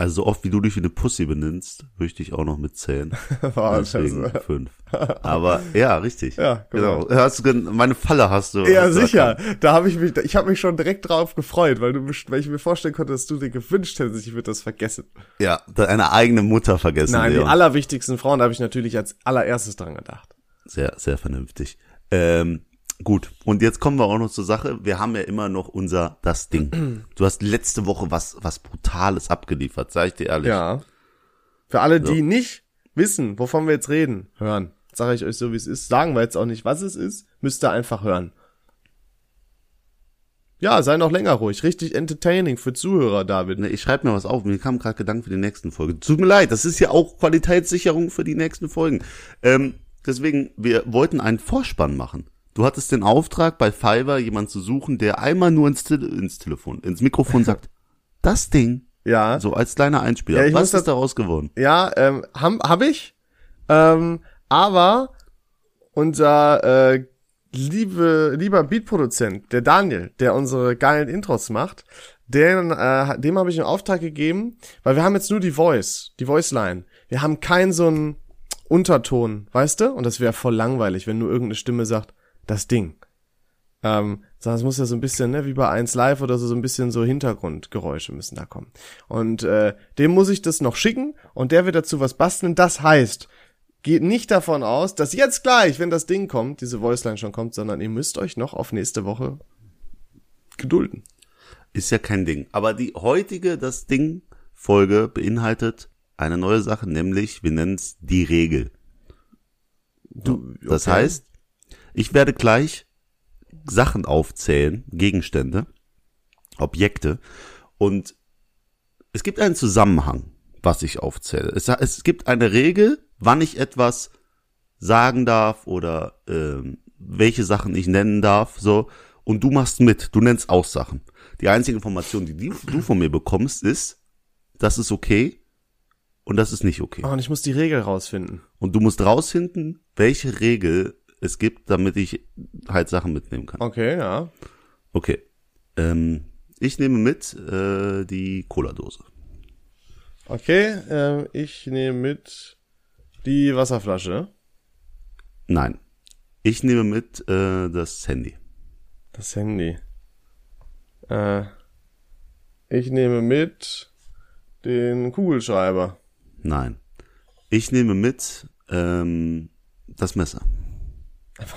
Also so oft wie du dich wie eine Pussy benimmst, würde ich dich auch noch mitzählen. [laughs] Deswegen fünf. [laughs] Aber ja, richtig. Ja, genau. genau. Hast du, meine Falle hast du. Ja, sicher. Da habe ich mich, ich habe mich schon direkt drauf gefreut, weil du, weil ich mir vorstellen konnte, dass du dir gewünscht hättest, ich würde das vergessen. Ja, deine eigene Mutter vergessen. Nein, Leon. die allerwichtigsten Frauen da habe ich natürlich als allererstes dran gedacht. Sehr, sehr vernünftig. Ähm, Gut, und jetzt kommen wir auch noch zur Sache. Wir haben ja immer noch unser das Ding. [clears throat] Du hast letzte Woche was was brutales abgeliefert, sag ich dir ehrlich. Ja. Für alle, die so. nicht wissen, wovon wir jetzt reden, hören. Sage ich euch so, wie es ist. Sagen wir jetzt auch nicht, was es ist. Müsst ihr einfach hören. Ja, sei noch länger ruhig. Richtig entertaining für Zuhörer, David. Ne, ich schreibe mir was auf. Mir kam gerade Gedanken für die nächsten Folgen. Tut mir leid, das ist ja auch Qualitätssicherung für die nächsten Folgen. Ähm, deswegen, wir wollten einen Vorspann machen. Du hattest den Auftrag, bei Fiverr jemanden zu suchen, der einmal nur ins, Tele ins Telefon, ins Mikrofon sagt, [laughs] das Ding. Ja. So als kleiner Einspieler. Ja, Was ist daraus geworden? Ja, ähm, hab, hab ich. Ähm, aber unser äh, liebe, lieber Beatproduzent, der Daniel, der unsere geilen Intros macht, den, äh, dem habe ich einen Auftrag gegeben, weil wir haben jetzt nur die Voice, die Voice Line. Wir haben keinen so einen Unterton, weißt du? Und das wäre voll langweilig, wenn nur irgendeine Stimme sagt, das Ding. Ähm, sondern es muss ja so ein bisschen, ne, wie bei 1 Live oder so, so ein bisschen so Hintergrundgeräusche müssen da kommen. Und äh, dem muss ich das noch schicken und der wird dazu was basteln. Das heißt, geht nicht davon aus, dass jetzt gleich, wenn das Ding kommt, diese Voiceline schon kommt, sondern ihr müsst euch noch auf nächste Woche gedulden. Ist ja kein Ding. Aber die heutige, das Ding, Folge beinhaltet eine neue Sache, nämlich, wir nennen es die Regel. Du, okay. Das heißt, ich werde gleich Sachen aufzählen, Gegenstände, Objekte und es gibt einen Zusammenhang, was ich aufzähle. Es, es gibt eine Regel, wann ich etwas sagen darf oder ähm, welche Sachen ich nennen darf, so. Und du machst mit, du nennst auch Sachen. Die einzige Information, die du von mir bekommst, ist, das ist okay und das ist nicht okay. Oh, und ich muss die Regel rausfinden. Und du musst rausfinden, welche Regel es gibt, damit ich halt Sachen mitnehmen kann. Okay, ja. Okay. Ähm, ich nehme mit äh, die Cola-Dose. Okay, äh, ich nehme mit die Wasserflasche. Nein. Ich nehme mit äh, das Handy. Das Handy. Äh, ich nehme mit den Kugelschreiber. Nein. Ich nehme mit ähm, das Messer.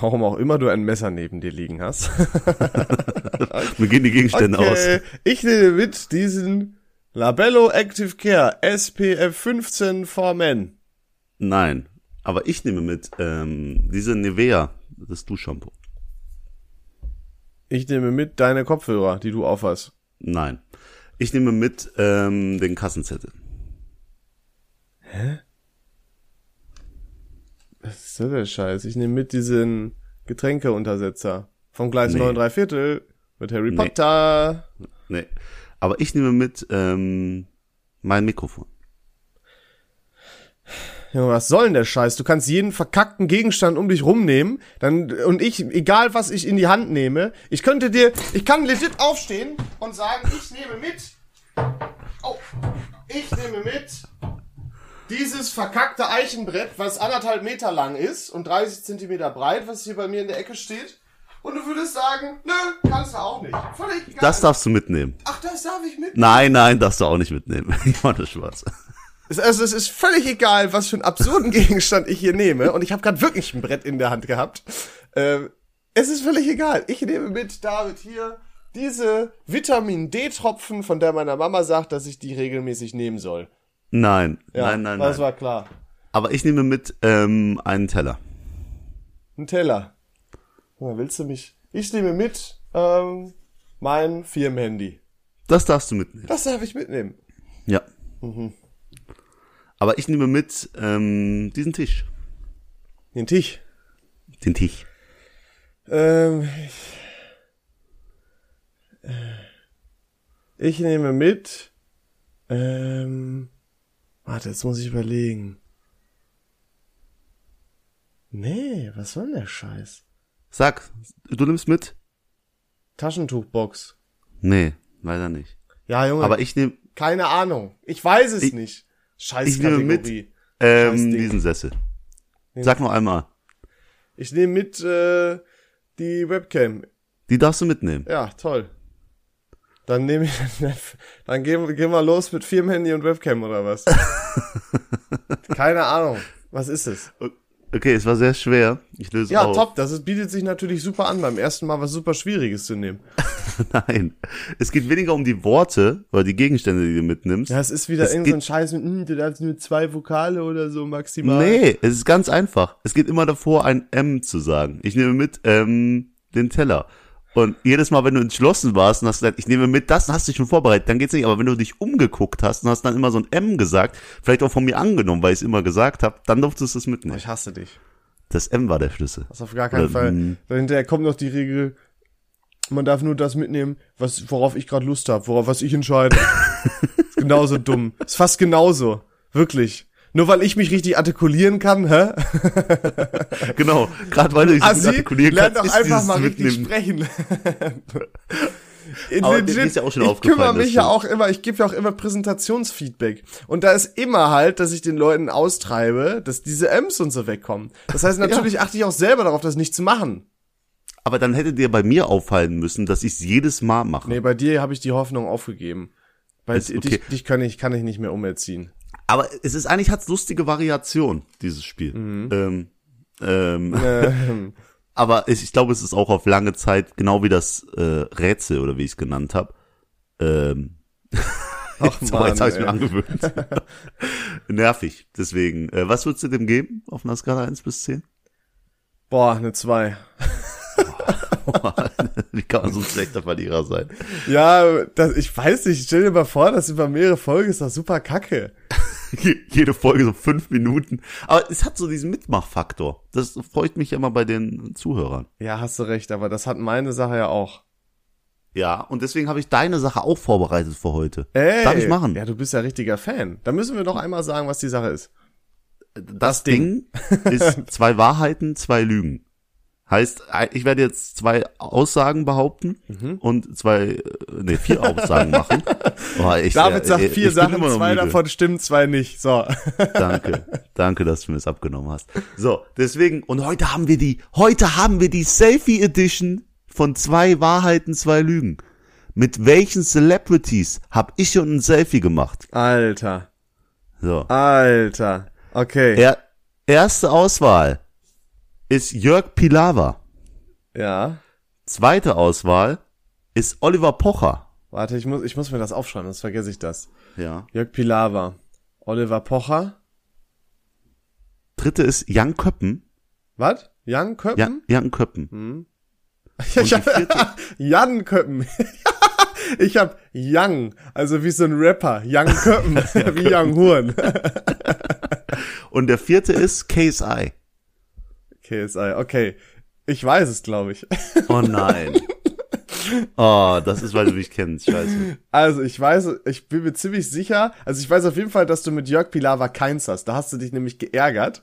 Warum auch immer du ein Messer neben dir liegen hast. [laughs] Mir gehen die Gegenstände okay. aus. Ich nehme mit diesen Labello Active Care SPF 15 for Men. Nein, aber ich nehme mit ähm, diese Nivea, das Duschshampoo. Ich nehme mit deine Kopfhörer, die du aufhast. Nein. Ich nehme mit ähm, den Kassenzettel. Hä? Was ist das der Scheiß? Ich nehme mit diesen Getränkeuntersetzer vom Gleis nee. 9 3 Viertel mit Harry Potter. Nee. Aber ich nehme mit ähm, mein Mikrofon. Junge, was soll denn der Scheiß? Du kannst jeden verkackten Gegenstand um dich rumnehmen, dann und ich, egal was ich in die Hand nehme, ich könnte dir, ich kann legit aufstehen und sagen, ich nehme mit. Oh, ich nehme mit dieses verkackte Eichenbrett, was anderthalb Meter lang ist und 30 Zentimeter breit, was hier bei mir in der Ecke steht. Und du würdest sagen, nö, kannst du auch nicht. Völlig egal. Das darfst du mitnehmen. Ach, das darf ich mitnehmen. Nein, nein, darfst du auch nicht mitnehmen. [laughs] Ich das Spaß. Also es ist völlig egal, was für einen absurden [laughs] Gegenstand ich hier nehme. Und ich habe gerade wirklich ein Brett in der Hand gehabt. Ähm, es ist völlig egal. Ich nehme mit, David, hier diese Vitamin D-Tropfen, von der meine Mama sagt, dass ich die regelmäßig nehmen soll. Nein, Ja, nein, nein, Das nein. war klar. Aber ich nehme mit ähm, einen Teller. Ein Teller. Na, willst du mich? Ich nehme mit ähm, mein Firmenhandy. Das darfst du mitnehmen. Das darf ich mitnehmen. Ja. Mhm. Aber ich nehme mit ähm, diesen Tisch. Den Tisch. Den Tisch. Ähm, ich, äh, ich nehme mit. Ähm, warte, jetzt muss ich überlegen. Nee, was soll denn der Scheiß? Sag, du nimmst mit? Taschentuchbox. Nee, leider nicht. Ja, Junge, Aber ich nehme keine Ahnung. Ich weiß es Ich- nicht. Scheiß ich nehme mit. Kategorie. ähm, diesen Sessel. Sag noch einmal. Ich nehme mit äh, die Webcam. Die darfst du mitnehmen. Ja, toll. Dann nehme ich, [laughs] dann gehen, gehen wir los mit Firmenhandy und Webcam oder was? [laughs] Keine Ahnung. Was ist es? Okay, es war sehr schwer. Ich löse Ja, auf. top. Das ist, bietet sich natürlich super an, beim ersten Mal was super Schwieriges zu nehmen. [laughs] Nein. Es geht weniger um die Worte oder die Gegenstände, die du mitnimmst. Ja, es ist wieder Es irgend so ein Scheiß mit, hm, du darfst nur zwei Vokale oder so maximal. Nee, es ist ganz einfach. Es geht immer davor, ein M zu sagen. Ich nehme mit ähm, den Teller. Und jedes Mal, wenn du entschlossen warst und hast gesagt, ich nehme mit das, dann hast du dich schon vorbereitet, dann geht's nicht. Aber wenn du dich umgeguckt hast und hast dann immer so ein M gesagt, vielleicht auch von mir angenommen, weil ich es immer gesagt habe, dann durftest du es mitnehmen. Ich hasse dich. Das M war der Schlüssel. Das auf gar keinen Oder, Fall. Dahinter kommt noch die Regel, man darf nur das mitnehmen, was, worauf ich gerade Lust habe, worauf was ich entscheide. [laughs] ist genauso dumm. Ist fast genauso. Wirklich. Nur weil ich mich richtig artikulieren kann, hä? [laughs] Genau, gerade weil du dich Assi, artikulieren lern kannst, doch ist einfach mal richtig Mitnehmen. sprechen. [laughs] Aber dir ist ja auch schon ich kümmere mich ja auch immer, ich gebe ja auch immer Präsentationsfeedback. Und da ist immer halt, dass ich den Leuten austreibe, dass diese M's und so wegkommen. Das heißt, [laughs] natürlich achte ich auch selber darauf, das nicht zu machen. Aber dann hätte dir bei mir auffallen müssen, dass ich es jedes Mal mache. Nee, bei dir habe ich die Hoffnung aufgegeben. Weil Ist dich, okay. dich kann ich, kann ich nicht mehr umerziehen. Aber es ist eigentlich hat's lustige Variation, dieses Spiel. Mhm. Ähm, ähm, Ähm, [laughs] aber ich, ich glaube, es ist auch auf lange Zeit, genau wie das äh, Rätsel oder wie ich es genannt habe. Ähm, [laughs] Ach so, [laughs] jetzt habe ich mir angewöhnt. Nervig. Deswegen, äh, was würdest du dem geben auf einer Skala 1 bis 10? Boah, eine 2. wie kann man so ein schlechter Verlierer sein? Ja, das, ich weiß nicht, stell dir mal vor, das über mehrere Folgen ist doch super kacke. Je- Jede Folge so fünf Minuten. Aber es hat so diesen Mitmachfaktor. Das freut mich immer bei den Zuhörern. Ja, hast du recht, aber das hat meine Sache ja auch. Ja, und deswegen habe ich deine Sache auch vorbereitet für heute. Ey, Darf ich machen? Ja, du bist ja richtiger Fan. Da müssen wir doch einmal sagen, was die Sache ist. Das Ding ist [laughs] zwei Wahrheiten, zwei Lügen. Heißt, ich werde jetzt zwei Aussagen behaupten Mhm. und zwei, äh, nee, vier Aussagen machen. [laughs] Oh, ich, David äh, sagt vier ich Sachen, zwei müde. davon stimmen, zwei nicht. So. [laughs] Danke, danke, dass du mir das abgenommen hast. So, deswegen, und heute haben wir die, heute haben wir die Selfie Edition von zwei Wahrheiten, zwei Lügen. Mit welchen Celebrities hab ich schon ein Selfie gemacht? Alter. So. Alter. Okay. Er, erste Auswahl ist Jörg Pilawa. Ja. Zweite Auswahl ist Oliver Pocher. Warte, ich muss, ich muss mir das aufschreiben, sonst vergesse ich das. Ja. Jörg Pilawa. Oliver Pocher. Dritte ist Jan Köppen. Was? Jan Ja, Köppen? Jan Köppen. [laughs] Ich Und die hab, [laughs] Jan Köppen. [laughs] ich hab Young, also wie so ein Rapper. Young Köppen, wie Young Horn. Und der vierte ist KSI. KSI, okay. Ich weiß es, glaube ich. [laughs] Oh nein. Oh, das ist, weil du mich kennst, scheiße. Also, ich weiß, ich bin mir ziemlich sicher, also ich weiß auf jeden Fall, dass du mit Jörg Pilawa keins hast. Da hast du dich nämlich geärgert,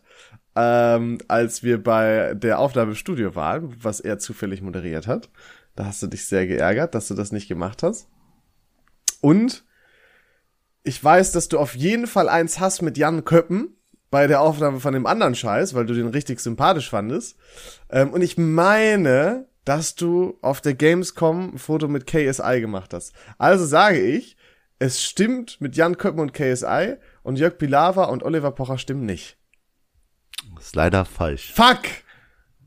ähm, als wir bei der Aufnahme im Studio waren, was er zufällig moderiert hat. Da hast du dich sehr geärgert, dass du das nicht gemacht hast. Und ich weiß, dass du auf jeden Fall eins hast mit Jan Köppen bei der Aufnahme von dem anderen Scheiß, weil du den richtig sympathisch fandest. Ähm, und ich meine, dass du auf der Gamescom ein Foto mit KSI gemacht hast. Also sage ich, es stimmt mit Jan Köppen und KSI und Jörg Pilawa und Oliver Pocher stimmen nicht. Das ist leider falsch. Fuck!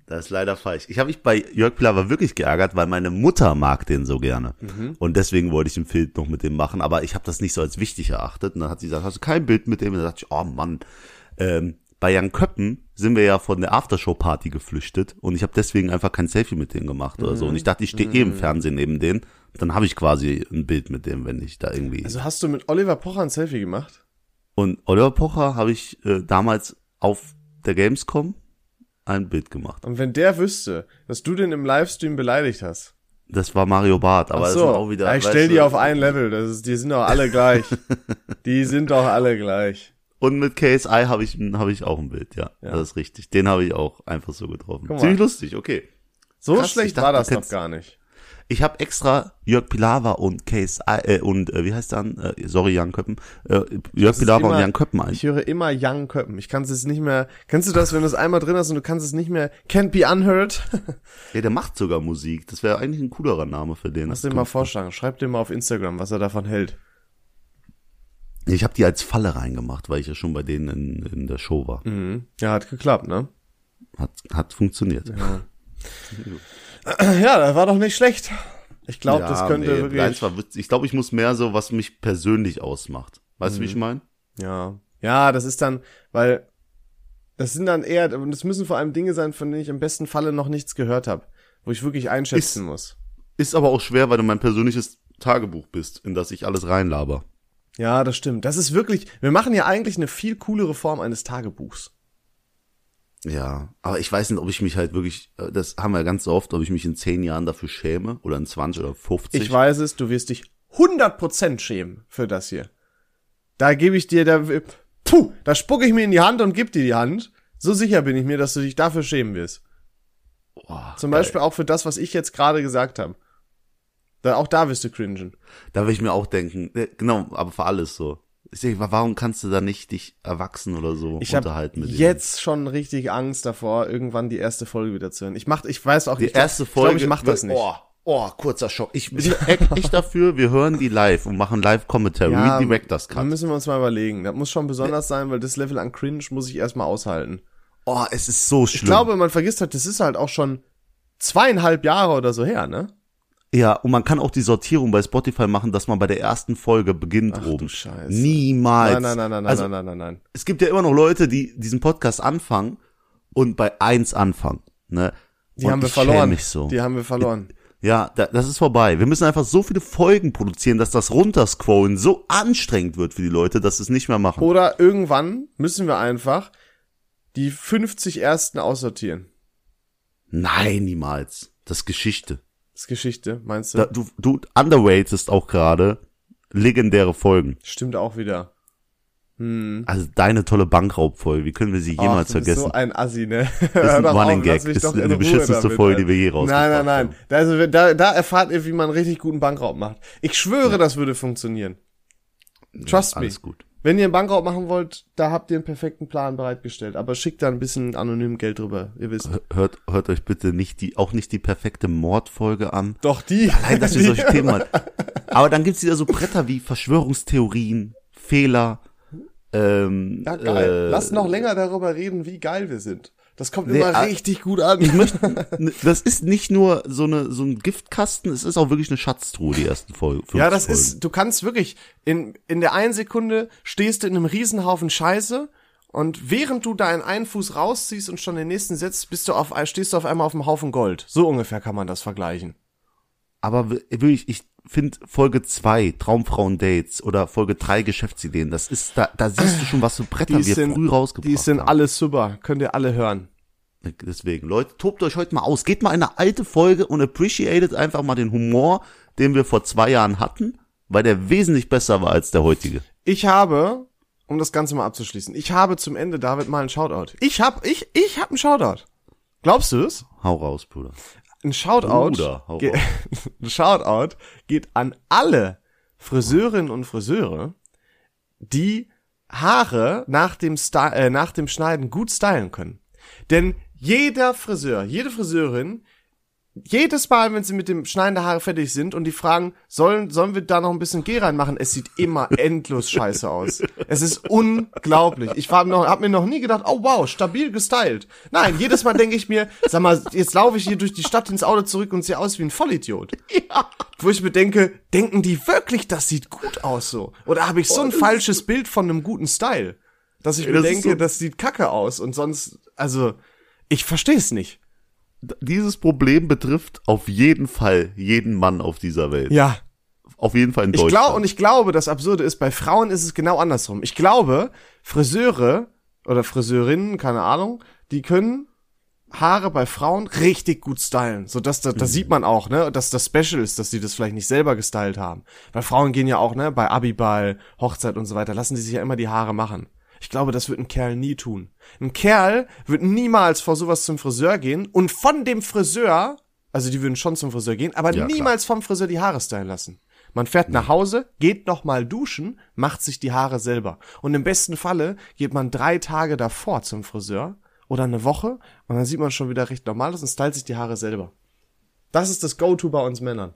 Das ist leider falsch. Ich habe mich bei Jörg Pilawa wirklich geärgert, weil meine Mutter mag den so gerne. Mhm. Und deswegen wollte ich ein Bild noch mit dem machen, aber ich habe das nicht so als wichtig erachtet. Und dann hat sie gesagt, hast du kein Bild mit dem? Und dann dachte ich, oh Mann. Ähm, bei Jan Köppen sind wir ja von der Aftershow-Party geflüchtet und ich habe deswegen einfach kein Selfie mit denen gemacht mhm. oder so. Und ich dachte, ich stehe mhm. eh im mhm. Fernsehen neben denen. Dann habe ich quasi ein Bild mit dem, wenn ich da irgendwie. Also hast du mit Oliver Pocher ein Selfie gemacht? Und Oliver Pocher habe ich äh, damals auf der Gamescom ein Bild gemacht. Und wenn der wüsste, dass du den im Livestream beleidigt hast. Das war Mario Barth, aber so, das war auch wieder. Ich stell die auf ein Level, das ist, die sind doch alle gleich. [laughs] die sind doch alle gleich. Und mit KSI habe ich, hab ich auch ein Bild, ja, ja. Das ist richtig. Den habe ich auch einfach so getroffen. Ziemlich lustig, okay. So Krass, schlecht dachte, war das noch gar nicht. Ich habe extra Jörg Pilawa und Case äh, und äh, wie heißt dann? Äh, sorry, Jan Köppen. Äh, Jörg Pilawa immer, und Jan Köppen ein. Ich höre immer Jan Köppen. Ich kann es nicht mehr. Kennst du das, wenn du es einmal drin hast und du kannst es nicht mehr? Can't be unheard. [laughs] ja, der macht sogar Musik. Das wäre eigentlich ein coolerer Name für den. Lass den mal vorschlagen. Schreib dir mal auf Instagram, was er davon hält. Ich habe die als Falle reingemacht, weil ich ja schon bei denen in, in der Show war. Mhm. Ja, hat geklappt, ne? Hat, hat funktioniert. Ja. Ja, das war doch nicht schlecht. Ich glaube, ja, das könnte nee, wirklich. Nein, war, ich glaube, ich muss mehr so, was mich persönlich ausmacht. Weißt mhm. du, wie ich mhm. meine? Ja. Ja, das ist dann, weil das sind dann eher, und es müssen vor allem Dinge sein, von denen ich im besten Falle noch nichts gehört habe, wo ich wirklich einschätzen ist, muss. Ist aber auch schwer, weil du mein persönliches Tagebuch bist, in das ich alles reinlaber. Ja, das stimmt. Das ist wirklich, wir machen ja eigentlich eine viel coolere Form eines Tagebuchs. Ja, aber ich weiß nicht, ob ich mich halt wirklich, äh, das haben wir ganz oft, ob ich mich in zehn Jahren dafür schäme oder in 20 oder 50. Ich weiß es, du wirst dich 100% schämen für das hier. Da gebe ich dir, da, puh, da spucke ich mir in die Hand und gebe dir die Hand. So sicher bin ich mir, dass du dich dafür schämen wirst. Boah, Zum geil. Beispiel auch für das, was ich jetzt gerade gesagt habe. Da, auch da wirst du cringen. Da will ich mir auch denken, genau, aber für alles so. Ich denke, warum kannst du da nicht dich erwachsen oder so ich unterhalten mit Ich jetzt schon richtig Angst davor, irgendwann die erste Folge wieder zu hören. Ich mach, ich weiß auch die nicht. Die erste Folge. Ich ich mach das nicht. Oh, oh, kurzer Schock. Ich bin [laughs] echt dafür, wir hören die live und machen live Commentary, ja, Director's Cut. Da müssen wir uns mal überlegen. Das muss schon besonders sein, weil das Level an Cringe muss ich erstmal aushalten. Oh, es ist so schlimm. Ich glaube, man vergisst halt, das ist halt auch schon zweieinhalb Jahre oder so her, ne? Ja, und man kann auch die Sortierung bei Spotify machen, dass man bei der ersten Folge beginnt Ach, oben. Du Scheiße. Niemals. Nein, nein, nein, nein, also, nein, nein, nein, nein. Es gibt ja immer noch Leute, die diesen Podcast anfangen und bei eins anfangen. Ne? Die und haben wir verloren. So. Die haben wir verloren. Ja, das ist vorbei. Wir müssen einfach so viele Folgen produzieren, dass das Runterscrollen so anstrengend wird für die Leute, dass sie es nicht mehr machen. Oder irgendwann müssen wir einfach die 50 ersten aussortieren. Nein, niemals. Das ist Geschichte. Das ist Geschichte, meinst du? Da, du, du underratest auch gerade legendäre Folgen. Stimmt auch wieder. Hm. Also deine tolle Bankraubfolge, wie können wir sie jemals Ach, vergessen? so ein Assi, ne? Das ist [laughs] ein Running Gag, ist die beschissenste Folge, die wir je haben. Nein, nein, nein. Also, da, da erfahrt ihr, wie man richtig guten Bankraub macht. Ich schwöre, ja. das würde funktionieren. Trust ja, alles me. gut. Wenn ihr einen Bankraub machen wollt, da habt ihr einen perfekten Plan bereitgestellt. Aber schickt da ein bisschen anonym Geld drüber, ihr wisst. Hört, hört euch bitte nicht die, auch nicht die perfekte Mordfolge an. Doch, die. Allein, dass wir [laughs] solche Themen haben. Aber dann gibt's wieder so Bretter wie Verschwörungstheorien, Fehler, ähm, Ja, geil. Äh, Lass noch länger darüber reden, wie geil wir sind. Das kommt nee, immer äh, richtig gut an. Ich möchte, [laughs] das ist nicht nur so eine so ein Giftkasten, es ist auch wirklich eine Schatztruhe die ersten Folgen. Ja, das Folgen. ist, du kannst wirklich in in der einen Sekunde stehst du in einem Riesenhaufen Scheiße und während du deinen einen Fuß rausziehst und schon den nächsten setzt, bist du auf stehst du auf einmal auf einem Haufen Gold. So ungefähr kann man das vergleichen. Aber wirklich, ich finde Folge zwei Traumfrauen-Dates oder Folge drei Geschäftsideen, das ist, da, da siehst du schon, was für Bretter die wir sind, früh rausgebracht Die sind haben. alles super, könnt ihr alle hören. Deswegen, Leute, tobt euch heute mal aus. Geht mal in eine alte Folge und appreciated einfach mal den Humor, den wir vor zwei Jahren hatten, weil der wesentlich besser war als der heutige. Ich habe, um das Ganze mal abzuschließen, ich habe zum Ende, David, mal einen Shoutout. Ich hab, ich, ich hab einen Shoutout. Glaubst du es? Hau raus, Bruder. Ein Shoutout, Bruder, ge- [laughs] ein Shoutout geht an alle Friseurinnen und Friseure, die Haare nach dem, Sty äh, nach dem Schneiden gut stylen können. Denn jeder Friseur, jede Friseurin, jedes Mal, wenn sie mit dem Schneiden der Haare fertig sind und die fragen, sollen, sollen wir da noch ein bisschen Gel reinmachen? Es sieht immer [laughs] endlos scheiße aus. Es ist unglaublich. Ich habe hab mir noch nie gedacht, oh wow, stabil gestylt. Nein, jedes Mal denke ich mir, sag mal, jetzt laufe ich hier durch die Stadt ins Auto zurück und sehe aus wie ein Vollidiot. [laughs] Wo ich mir denke, denken die wirklich, das sieht gut aus so? Oder habe ich so ein falsches Bild von einem guten Style? Dass ich mir das denke, so- das sieht kacke aus und sonst, also, ich verstehe es nicht. Dieses Problem betrifft auf jeden Fall jeden Mann auf dieser Welt. Ja. Auf jeden Fall in Ich Deutschland. glaube, und ich glaube, das Absurde ist, bei Frauen ist es genau andersrum. Ich glaube, Friseure oder Friseurinnen, keine Ahnung, die können Haare bei Frauen richtig gut stylen. So dass da, Mhm. das sieht man auch, ne, dass das Special ist, dass die das vielleicht nicht selber gestylt haben. Weil Frauen gehen ja auch, ne, bei Abiball, Hochzeit und so weiter, lassen die sich ja immer die Haare machen. Ich glaube, das wird ein Kerl nie tun. Ein Kerl wird niemals vor sowas zum Friseur gehen und von dem Friseur, also die würden schon zum Friseur gehen, aber Ja, klar. niemals vom Friseur die Haare stylen lassen. Man fährt nach Hause, geht noch mal duschen, macht sich die Haare selber. Und im besten Falle geht man drei Tage davor zum Friseur oder eine Woche und dann sieht man schon wieder recht normal aus und stylt sich die Haare selber. Das ist das Go-To bei uns Männern.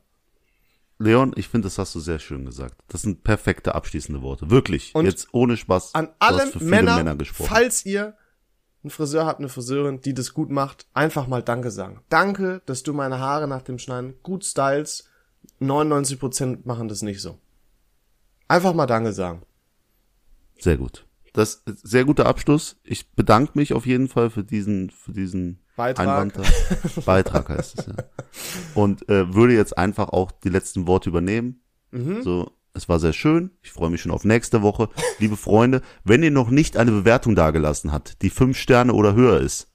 Leon, ich finde, das hast du sehr schön gesagt. Das sind perfekte abschließende Worte. Wirklich. Und Jetzt ohne Spaß. An alle Männer, Männer gesprochen. falls ihr einen Friseur habt, eine Friseurin, die das gut macht, einfach mal Danke sagen. Danke, dass du meine Haare nach dem Schneiden gut stylst. 99% machen das nicht so. Einfach mal Danke sagen. Sehr gut. Das ist sehr guter Abschluss. Ich bedanke mich auf jeden Fall für diesen, für diesen Beitrag. Einwand. Beitrag heißt es, ja. [laughs] Und äh, würde jetzt einfach auch die letzten Worte übernehmen. Mhm. So, es war sehr schön. Ich freue mich schon auf nächste Woche. Liebe Freunde, wenn ihr noch nicht eine Bewertung dagelassen habt, die fünf Sterne oder höher ist,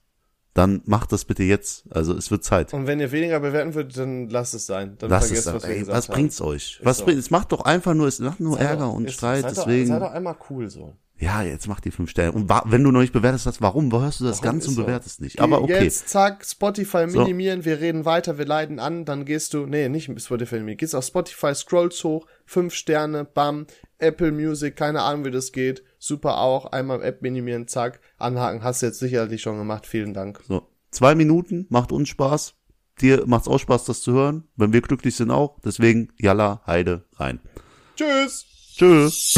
dann macht das bitte jetzt. Also es wird Zeit. Und wenn ihr weniger bewerten würdet, dann lasst es sein. Dann Lasst vergesst, es, was wir ey, was haben. bringt's euch? Was so. bringt, es macht doch einfach nur, es macht nur Seid Ärger doch- und ist- Streit, seid deswegen. Doch, seid doch einmal cool so. Ja, jetzt mach die fünf Sterne. Und wenn du noch nicht bewertest hast, warum? Hörst du das Warum Ganze und so? bewertest nicht? Aber okay. Jetzt, zack, Spotify So. minimieren, wir reden weiter, wir leiden an, dann gehst du, nee, nicht Spotify minimieren, gehst auf Spotify, scrollst hoch, fünf Sterne, bam, Apple Music, keine Ahnung, wie das geht, super auch, einmal App minimieren, zack, anhaken, hast du jetzt sicherlich schon gemacht, vielen Dank. So. Zwei Minuten, macht uns Spaß. Dir macht's auch Spaß, das zu hören. Wenn wir glücklich sind auch. Deswegen, Jalla, Heide, rein. Tschüss! Tschüss.